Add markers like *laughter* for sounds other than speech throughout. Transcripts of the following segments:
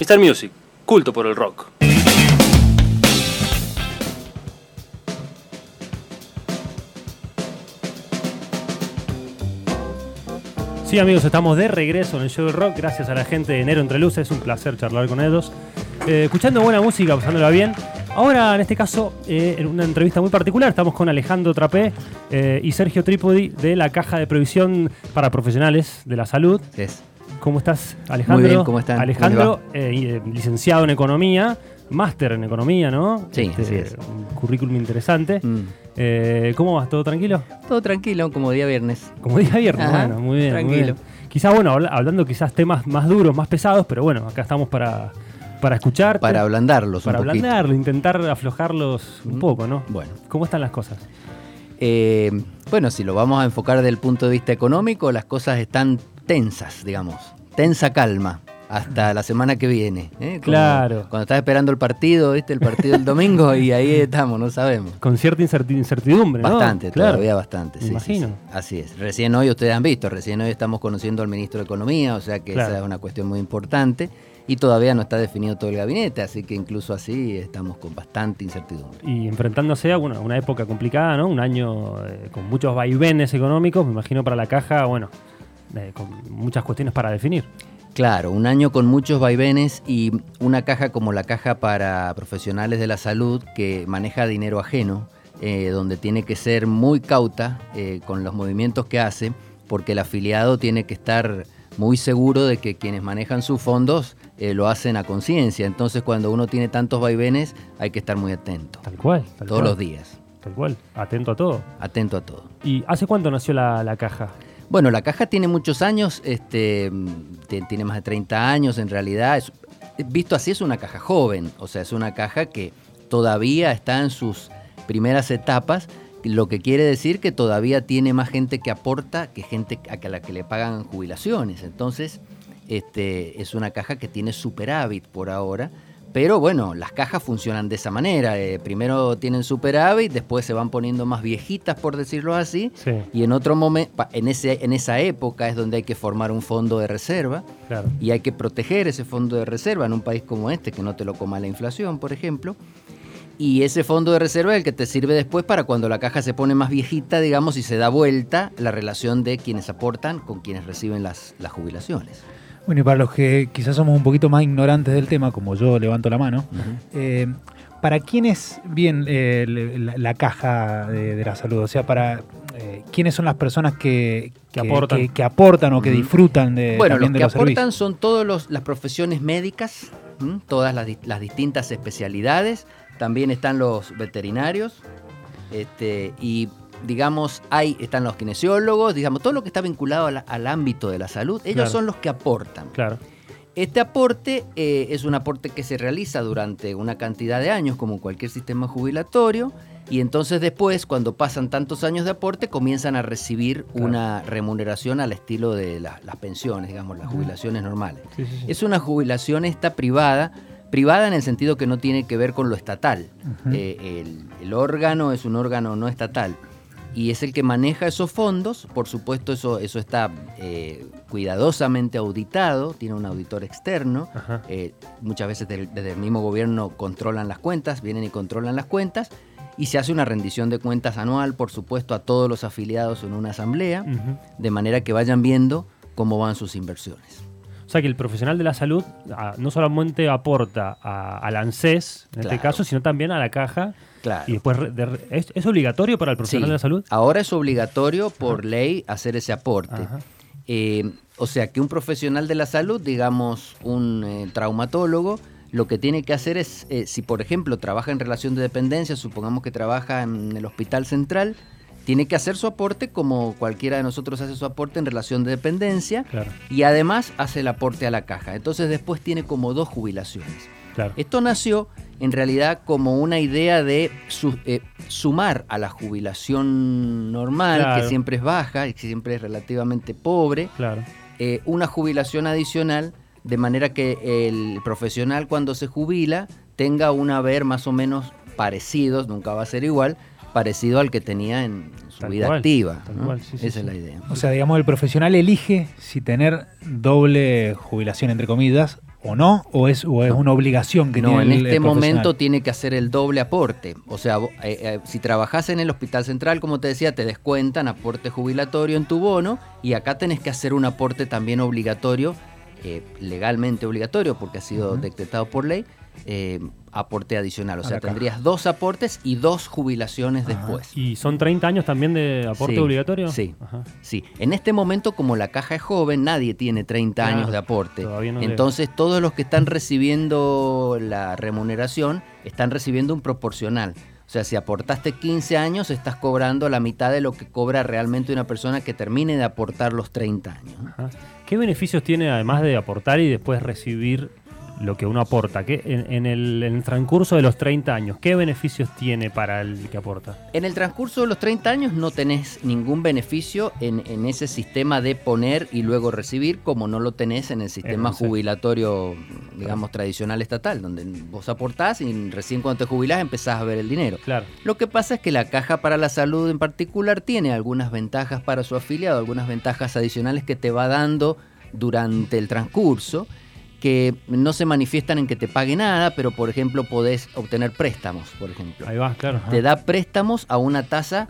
Mr. Music, culto por el rock. Sí, amigos, estamos de regreso en el show del rock. Gracias a la gente de Enero Entre Luces. Es un placer charlar con ellos. Eh, escuchando buena música, pasándola bien. Ahora, en este caso, eh, en una entrevista muy particular, estamos con Alejandro Trapé eh, y Sergio Trípodi de la Caja de Previsión para Profesionales de la Salud. Es. ¿Cómo estás, Alejandro? Muy bien, ¿cómo están? Alejandro, eh, licenciado en Economía, máster en Economía, ¿no? Sí, Este, así es. Un currículum interesante. Mm. Eh, ¿Cómo vas? ¿Todo tranquilo? Todo tranquilo, como día viernes. Como día viernes, Ajá, bueno, muy bien. muy tranquilo. bien. Quizás, bueno, habla- hablando quizás temas más duros, más pesados, pero bueno, acá estamos para, para escucharte. Para ablandarlos para un poquito. ablandarlo, intentar aflojarlos un Mm. poco, ¿no? Bueno. ¿Cómo están las cosas? Eh, bueno, si lo vamos a enfocar desde el punto de vista económico, las cosas están tensas, digamos. Tensa calma. Hasta la semana que viene. ¿eh? Como Claro. Cuando estás esperando el partido, ¿viste? El partido del domingo y ahí *laughs* estamos, no sabemos. Con cierta incerti- incertidumbre, ¿no? Bastante, Claro. todavía bastante. Me sí, sí, imagino. sí. Así es. Recién hoy ustedes han visto, recién hoy estamos conociendo al ministro de Economía, o sea que Claro. esa es una cuestión muy importante. Y todavía no está definido todo el gabinete, así que incluso así estamos con bastante incertidumbre. Y enfrentándose a bueno, una época complicada, ¿no? Un año eh, con muchos vaivenes económicos, me imagino para la caja, bueno, eh, con muchas cuestiones para definir. Claro, un año con muchos vaivenes y una caja como la caja para profesionales de la salud que maneja dinero ajeno, eh, donde tiene que ser muy cauta eh, con los movimientos que hace, porque el afiliado tiene que estar muy seguro de que quienes manejan sus fondos eh, lo hacen a conciencia. Entonces cuando uno tiene tantos vaivenes hay que estar muy atento, Tal cual. tal todos cual, los días, Tal cual. Atento a todo. atento a todo. ¿Y hace cuánto nació la, la caja? Bueno, la caja tiene muchos años, este, ti- tiene más de 30 años en realidad. visto así es una caja joven, o sea, es una caja que todavía está en sus primeras etapas, lo que quiere decir que todavía tiene más gente que aporta que gente a la que le pagan jubilaciones. Entonces, este, es una caja que tiene superávit por ahora. Pero bueno, las cajas funcionan de esa manera. eh, primero tienen superávit, después se van poniendo más viejitas, por decirlo así. Sí, Y en otro momento, en, ese, en esa época es donde hay que formar un fondo de reserva claro. y hay que proteger ese fondo de reserva en un país como este, que no te lo coma la inflación, por ejemplo. Y ese fondo de reserva es el que te sirve después para cuando la caja se pone más viejita, digamos, y se da vuelta la relación de quienes aportan con quienes reciben las, las jubilaciones. Bueno, y para los que quizás somos un poquito más ignorantes del tema, como yo levanto la mano, eh, ¿para quién es bien eh, la, la caja de, de la salud? O sea, para eh, quiénes son las personas que, Que aportan. que, que aportan o que disfrutan de, Bueno, los de que los aportan servicios. son todas las profesiones médicas, ¿m? todas las, las distintas especialidades. También están los veterinarios. este, y digamos, hay, están los kinesiólogos, digamos, todo lo que está vinculado la- al ámbito de la salud. Ellos Claro. son los que aportan. Claro. Este aporte eh, es un aporte que se realiza durante una cantidad de años, como cualquier sistema jubilatorio, y entonces después, cuando pasan tantos años de aporte, comienzan a recibir Claro. una remuneración al estilo de la- las pensiones, digamos, las jubilaciones normales. Sí, sí, sí. Es una jubilación esta privada, privada en el sentido que no tiene que ver con lo estatal. Eh, el, el órgano es un órgano no estatal y es el que maneja esos fondos. Por supuesto, eso, eso está eh, cuidadosamente auditado, tiene un auditor externo. Eh, muchas veces del- desde el mismo gobierno controlan las cuentas, vienen y controlan las cuentas. Y se hace una rendición de cuentas anual, por supuesto, a todos los afiliados en una asamblea, de manera que vayan viendo cómo van sus inversiones. O sea que el profesional de la salud ah, no solamente aporta a, al ANSES, en este caso, sino también a la caja. Claro. Y después, re- de re- ¿es, es obligatorio para el profesional Sí. de la salud? Ahora es obligatorio por ley hacer ese aporte. Eh, o sea que un profesional de la salud, digamos un eh, traumatólogo, lo que tiene que hacer es, eh, si por ejemplo trabaja en relación de dependencia, supongamos que trabaja en el hospital central, tiene que hacer su aporte como cualquiera de nosotros hace su aporte en relación de dependencia Claro, y además hace el aporte a la caja. Entonces después tiene como dos jubilaciones. claro. Esto nació en realidad como una idea de su- eh, sumar a la jubilación normal, Claro. que siempre es baja y que siempre es relativamente pobre, Claro. eh, una jubilación adicional, de manera que el profesional cuando se jubila tenga un haber más o menos parecidos, nunca va a ser igual, parecido al que tenía en su Tal vida cual, activa. tal ¿no? cual, sí, sí, Esa sí. es la idea. O sea, digamos, el profesional elige si tener doble jubilación, entre comillas, o no? ¿O es, o es una obligación que no, tiene en el- este el momento tiene que hacer el doble aporte. O sea, eh, eh, si trabajas en el hospital central, como te decía, te descuentan aporte jubilatorio en tu bono y acá tenés que hacer un aporte también obligatorio, eh, legalmente obligatorio, porque ha sido decretado por ley, eh, aporte adicional. O sea, tendrías dos aportes y dos jubilaciones después. ¿Y son 30 años también de aporte Sí, obligatorio? sí. Ajá. Sí, en este momento como la caja es joven, nadie tiene 30 Claro, años de aporte. todavía no Entonces todos los que están recibiendo la remuneración están recibiendo un proporcional. O sea, si aportaste 15 años, estás cobrando la mitad de lo que cobra realmente una persona que termine de aportar los 30 años. ¿Qué beneficios tiene además de aportar y después recibir lo que uno aporta? ¿Qué, en, en el, en el transcurso de los 30 años, ¿qué beneficios tiene para el que aporta? En el transcurso de los 30 años no tenés ningún beneficio en, en ese sistema de poner y luego recibir, como no lo tenés en el sistema jubilatorio, digamos, tradicional estatal, donde vos aportás y recién cuando te jubilás empezás a ver el dinero. Claro. Lo que pasa es que la Caja para la Salud en particular tiene algunas ventajas para su afiliado, algunas ventajas adicionales que te va dando durante el transcurso, que no se manifiestan en que te pague nada, pero por ejemplo podés obtener préstamos, por ejemplo Ahí va, claro. ajá. te da préstamos a una tasa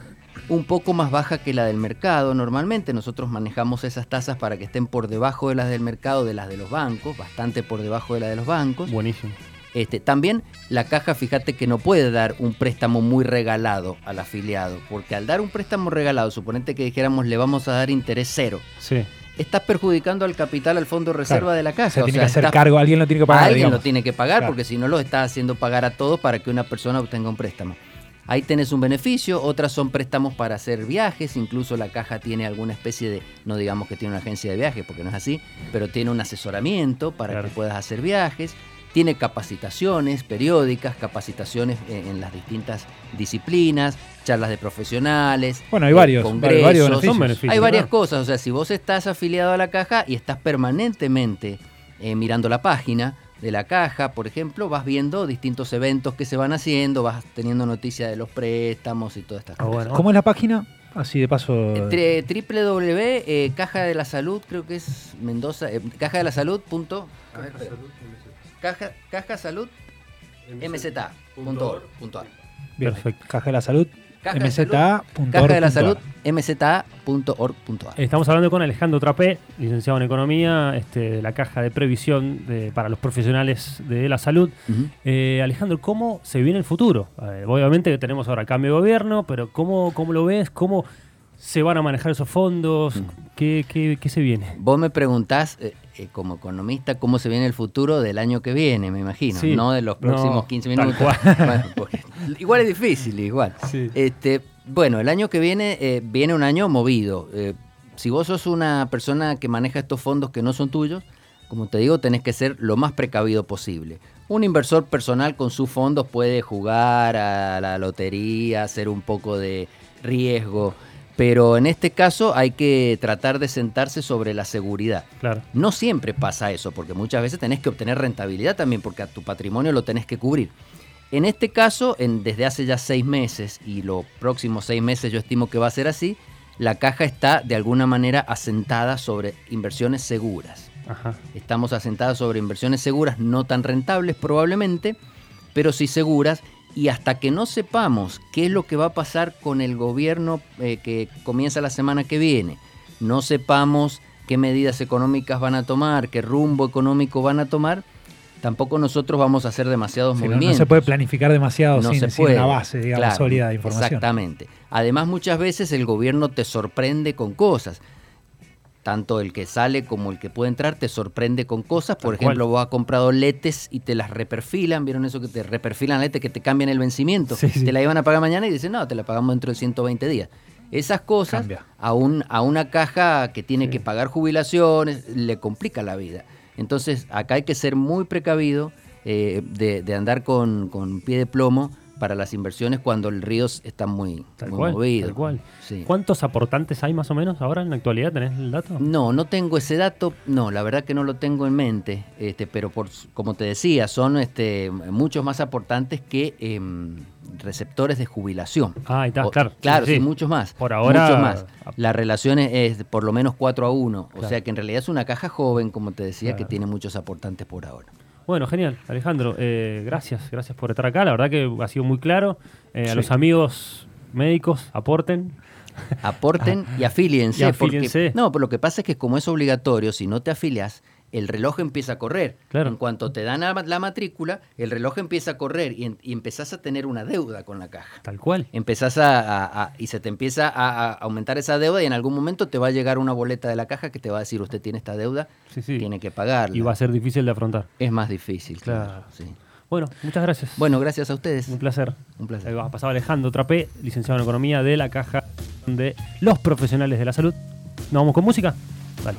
un poco más baja que la del mercado. Normalmente nosotros manejamos esas tasas para que estén por debajo de las del mercado, de las de los bancos, bastante por debajo de la de los bancos. Buenísimo. Este, también la caja, fíjate que no puede dar un préstamo muy regalado al afiliado, porque al dar un préstamo regalado, suponete que dijéramos le vamos a dar interés cero, Sí. Estás perjudicando al capital, al fondo de reserva Claro. de la caja. Se o tiene sea, que hacer estás- cargo, alguien lo tiene que pagar. Alguien digamos. lo tiene que pagar Claro. porque si no lo está haciendo pagar a todos para que una persona obtenga un préstamo. Ahí tenés un beneficio, otras son préstamos para hacer viajes, incluso la caja tiene alguna especie de, no digamos que tiene una agencia de viajes, porque no es así, pero tiene un asesoramiento para Claro. que puedas hacer viajes, tiene capacitaciones periódicas, capacitaciones en, en las distintas disciplinas, charlas de profesionales, Bueno, hay eh, varios, congresos, varios beneficios. Son beneficios. hay varias claro. cosas, o sea, si vos estás afiliado a la caja y estás permanentemente eh, mirando la página de la caja, por ejemplo, vas viendo distintos eventos que se van haciendo, vas teniendo noticia de los préstamos y todas estas Ah, cosas. bueno. ¿Cómo es la página? Así de paso. Entre www, eh, Caja de la Salud, creo que es Mendoza, eh, caja de la Salud. Punto, a ver, espera. Caja, caja salud mza.org.ar. Bien, Perfecto. Caja de la Salud. Caja de mza.org.ar. Caja de la Salud mza.org.ar. Estamos hablando con Alejandro Trapé, licenciado en Economía, este, de la Caja de Previsión de- para los profesionales de la salud. Eh, Alejandro, ¿cómo se viene el futuro? Eh, obviamente que tenemos ahora cambio de gobierno, pero ¿cómo, cómo lo ves? ¿Cómo se van a manejar esos fondos? ¿Qué, qué- qué se viene? Vos me preguntás, eh, eh, como economista, cómo se viene el futuro del año que viene, me imagino, Sí. no de los No, próximos 15 tal minutos. cual. *laughs* Bueno, porque igual es difícil, igual. Sí. Este, bueno, el año que viene eh, viene un año movido. Eh, si vos sos una persona que maneja estos fondos que no son tuyos, como te digo, tenés que ser lo más precavido posible. Un inversor personal con sus fondos puede jugar a la lotería, hacer un poco de riesgo, pero en este caso hay que tratar de sentarse sobre la seguridad. Claro. No siempre pasa eso, porque muchas veces tenés que obtener rentabilidad también, porque a tu patrimonio lo tenés que cubrir. En este caso, en- desde hace ya seis meses, y los próximos seis meses yo estimo que va a ser así, la caja está de alguna manera asentada sobre inversiones seguras. Ajá. Estamos asentadas sobre inversiones seguras, no tan rentables probablemente, pero sí seguras. Y hasta que no sepamos qué es lo que va a pasar con el gobierno eh, que comienza la semana que viene, no sepamos qué medidas económicas van a tomar, qué rumbo económico van a tomar, tampoco nosotros vamos a hacer demasiados Sí, no- no, movimientos. se puede planificar demasiado No sin, se sin puede. una base, digamos, Claro, sólida de información. Exactamente. Además, muchas veces el gobierno te sorprende con cosas. Tanto el que sale como el que puede entrar te sorprende con cosas. Por Tal cual. ejemplo, vos has comprado letes y te las reperfilan. ¿Vieron eso que te reperfilan letes que te cambian el vencimiento? Sí, sí. Te la iban a pagar mañana y dicen, no, te la pagamos dentro de 120 días. Esas cosas Cambia. a, un, a una caja que tiene Sí. que pagar jubilaciones le complica la vida. Entonces, acá hay que ser muy precavido eh, de, de andar con, con pie de plomo para las inversiones cuando el río está muy, Tal muy cual. movido. Tal cual. Sí. ¿Cuántos aportantes hay más o menos ahora en la actualidad? ¿Tenés el dato? No, no tengo ese dato, no, la verdad que no lo tengo en mente, este, pero por, como te decía, son este, muchos más aportantes que, em, receptores de jubilación. Ah, está, O- claro. Claro, Sí, muchos más. Por ahora- Muchos más. La relación es, por lo menos 4 a 1. O sea que en realidad es una caja joven, como te decía, que tiene muchos aportantes por ahora. Bueno, genial, Alejandro. eh, gracias, gracias por estar acá. La verdad que ha sido muy claro. Eh, A los amigos médicos, aporten. Aporten *laughs* y afíliense. Y afíliense. Porque, no, pero lo que pasa es que como es obligatorio, si no te afilias, el reloj empieza a correr. Claro. En cuanto te dan la, la matrícula, el reloj empieza a correr y, en- y empezás a tener una deuda con la caja. Tal cual. Empezás a, a- a- y se te empieza a, a aumentar esa deuda y en algún momento te va a llegar una boleta de la caja que te va a decir usted tiene esta deuda, Sí, sí. tiene que pagarla. Y va a ser difícil de afrontar. Es más difícil, claro. Claro. sí. Bueno, muchas gracias. Bueno, gracias a ustedes. Un placer. Un placer. Ahí va, pasaba Alejandro Trapé, licenciado en Economía de la Caja de los Profesionales de la Salud. ¿Nos vamos con música? Dale.